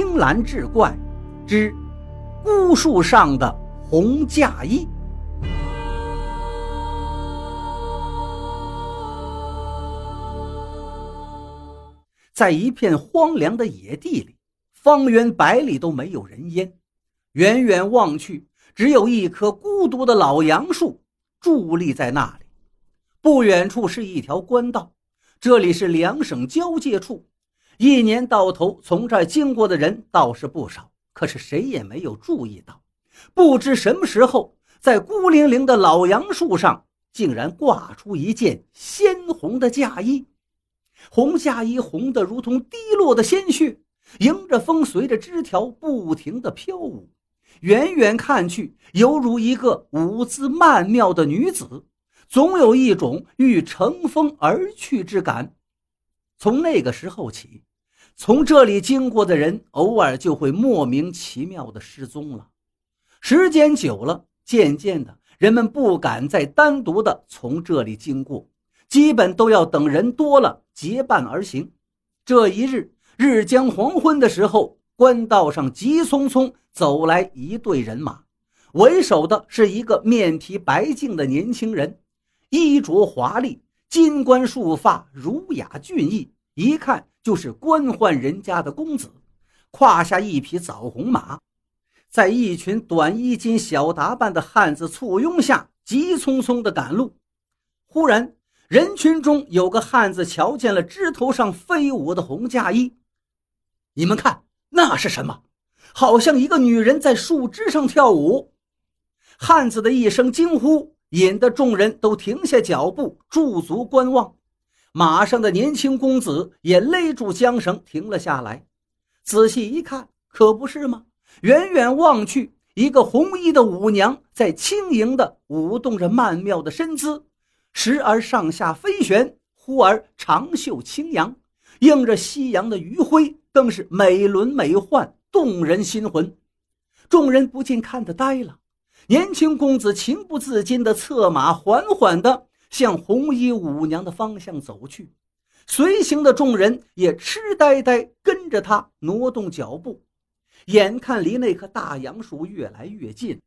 青蓝志怪之孤树上的红嫁衣。在一片荒凉的野地里，方圆百里都没有人烟，远远望去，只有一棵孤独的老杨树伫立在那里。不远处是一条官道，这里是两省交界处。一年到头，从这儿经过的人倒是不少，可是谁也没有注意到，不知什么时候，在孤零零的老杨树上，竟然挂出一件鲜红的嫁衣。红嫁衣红得如同滴落的鲜血，迎着风，随着枝条不停地飘舞。远远看去，犹如一个舞姿曼妙的女子，总有一种欲乘风而去之感。从那个时候起，从这里经过的人，偶尔就会莫名其妙的失踪了。时间久了，渐渐的，人们不敢再单独的从这里经过。基本都要等人多了结伴而行。这一日日将黄昏的时候，官道上急匆匆走来一队人马，为首的是一个面皮白净的年轻人，衣着华丽，金冠束发，儒雅俊逸，一看就是官宦人家的公子。胯下一匹枣红马，在一群短衣襟、小打扮的汉子簇拥下，急匆匆地赶路。忽然。人群中有个汉子瞧见了枝头上飞舞的红嫁衣，你们看那是什么？好像一个女人在树枝上跳舞。汉子的一声惊呼，引得众人都停下脚步，驻足观望。马上的年轻公子也勒住缰绳，停了下来。仔细一看，可不是吗？远远望去，一个红衣的舞娘在轻盈地舞动着曼妙的身姿。时而上下飞旋，忽而长袖轻扬，映着夕阳的余晖，更是美轮美奂，动人心魂。众人不禁看得呆了。年轻公子情不自禁地策马，缓缓地向红衣舞娘的方向走去。随行的众人也痴呆呆跟着他挪动脚步。眼看离那棵大杨树越来越近，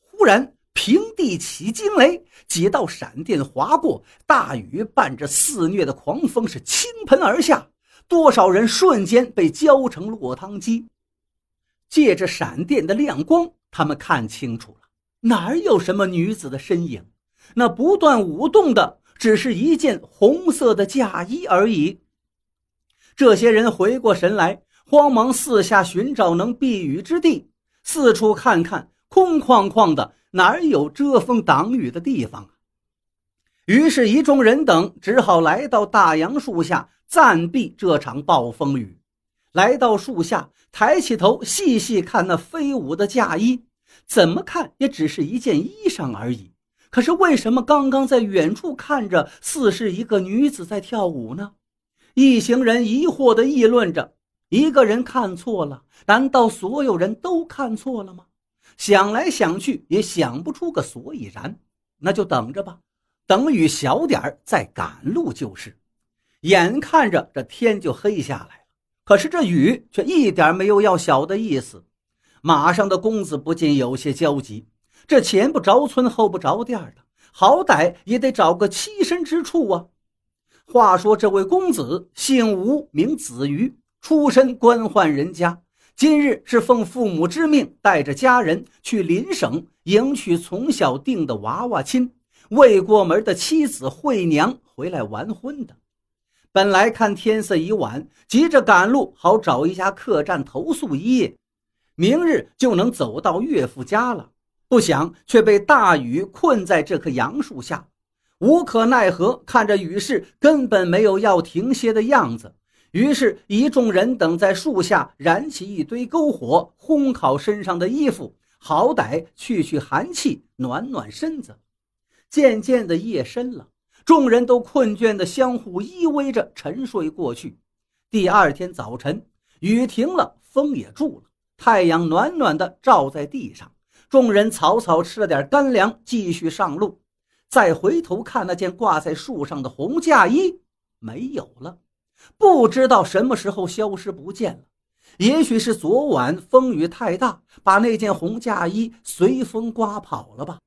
忽然。平地起惊雷，几道闪电划过，大雨伴着肆虐的狂风是倾盆而下，多少人瞬间被浇成落汤鸡。借着闪电的亮光，他们看清楚了，哪有什么女子的身影？那不断舞动的，只是一件红色的嫁衣而已。这些人回过神来，慌忙四下寻找能避雨之地，四处看看，空旷旷的。哪有遮风挡雨的地方啊？于是，一众人等只好来到大杨树下暂避这场暴风雨。来到树下，抬起头细细看那飞舞的嫁衣，怎么看也只是一件衣裳而已。可是，为什么刚刚在远处看着似是一个女子在跳舞呢？一行人疑惑地议论着：一个人看错了，难道所有人都看错了吗？想来想去也想不出个所以然，那就等着吧，等雨小点儿再赶路就是。眼看着这天就黑下来了，可是这雨却一点没有要小的意思。马上的公子不禁有些焦急，这前不着村后不着店的，好歹也得找个栖身之处啊。话说这位公子姓吴，名子瑜，出身官宦人家。今日是奉父母之命，带着家人去邻省迎娶从小定的娃娃亲，未过门的妻子惠娘回来完婚的。本来看天色已晚，急着赶路，好找一家客栈投宿一夜，明日就能走到岳父家了。不想却被大雨困在这棵杨树下，无可奈何，看着雨势根本没有要停歇的样子。于是，一众人等在树下燃起一堆篝火，烘烤身上的衣服，好歹去去寒气，暖暖身子。渐渐的夜深了，众人都困倦的相互依偎着沉睡过去。第二天早晨，雨停了，风也住了，太阳暖暖的照在地上。众人草草吃了点干粮，继续上路。再回头看那件挂在树上的红嫁衣，没有了。不知道什么时候消失不见了，也许是昨晚风雨太大，把那件红嫁衣随风刮跑了吧。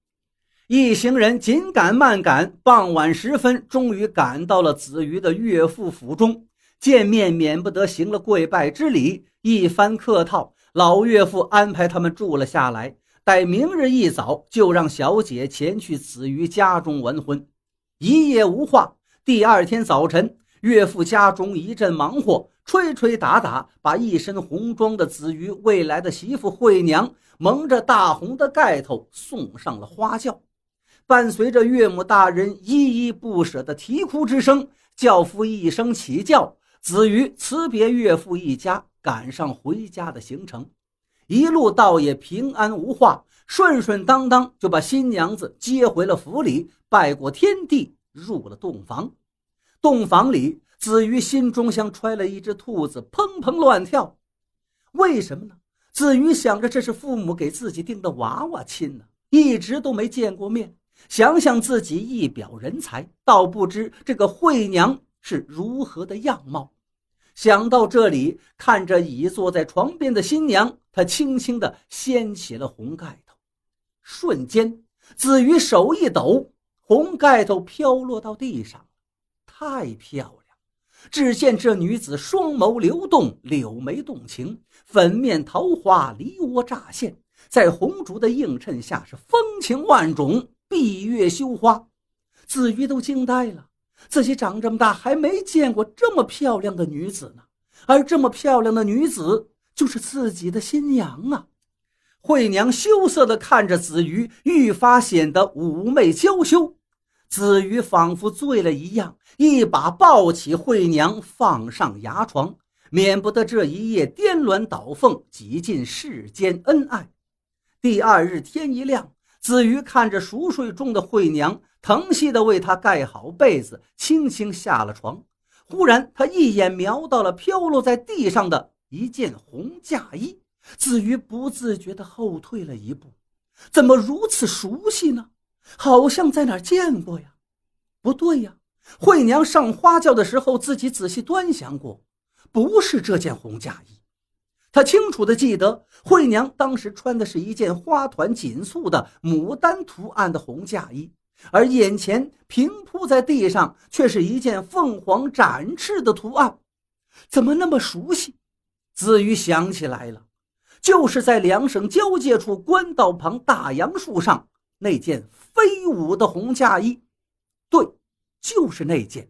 一行人紧赶慢赶，傍晚时分，终于赶到了子瑜的岳父府中。见面免不得行了跪拜之礼，一番客套，老岳父安排他们住了下来。待明日一早，就让小姐前去子瑜家中完婚。一夜无话。第二天早晨，岳父家中一阵忙活，吹吹打打，把一身红装的子瑜未来的媳妇惠娘蒙着大红的盖头送上了花轿。伴随着岳母大人依依不舍的啼哭之声，轿夫一声起轿。子瑜辞别岳父一家，赶上回家的行程，一路倒也平安无话，顺顺当当就把新娘子接回了府里，拜过天地，入了洞房。洞房里，子瑜心中像揣了一只兔子，砰砰乱跳。为什么呢？子瑜想着这是父母给自己定的娃娃亲呢，一直都没见过面。想想自己一表人才，倒不知这个惠娘是如何的样貌。想到这里，看着倚坐在床边的新娘，他轻轻地掀起了红盖头。瞬间，子瑜手一抖，红盖头飘落到地上。太漂亮！只见这女子双眸流动，柳眉动情，粉面桃花梨涡乍现，在红烛的映衬下是风情万种，闭月羞花。子瑜都惊呆了。自己长这么大还没见过这么漂亮的女子呢，而这么漂亮的女子就是自己的新娘啊！惠娘羞涩地看着子瑜，愈发显得妩媚娇羞。子瑜仿佛醉了一样，一把抱起惠娘，放上牙床，免不得这一夜颠鸾倒凤，几尽世间恩爱。第二日天一亮，子瑜看着熟睡中的惠娘。疼惜地为她盖好被子，轻轻下了床。忽然，他一眼瞄到了飘落在地上的一件红嫁衣，子瑜不自觉地后退了一步。怎么如此熟悉呢？好像在哪儿见过呀？不对呀，惠娘上花轿的时候，自己仔细端详过，不是这件红嫁衣。他清楚地记得，惠娘当时穿的是一件花团锦簇的牡丹图案的红嫁衣。而眼前平铺在地上，却是一件凤凰展翅的图案，怎么那么熟悉？子瑜想起来了，就是在两省交界处官道旁大杨树上那件飞舞的红嫁衣。对，就是那件。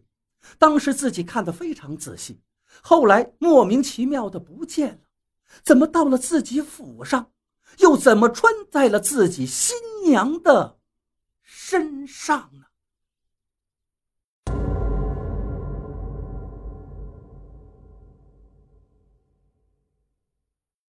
当时自己看得非常仔细，后来莫名其妙的不见了。怎么到了自己府上，又怎么穿在了自己新娘的？身上呢？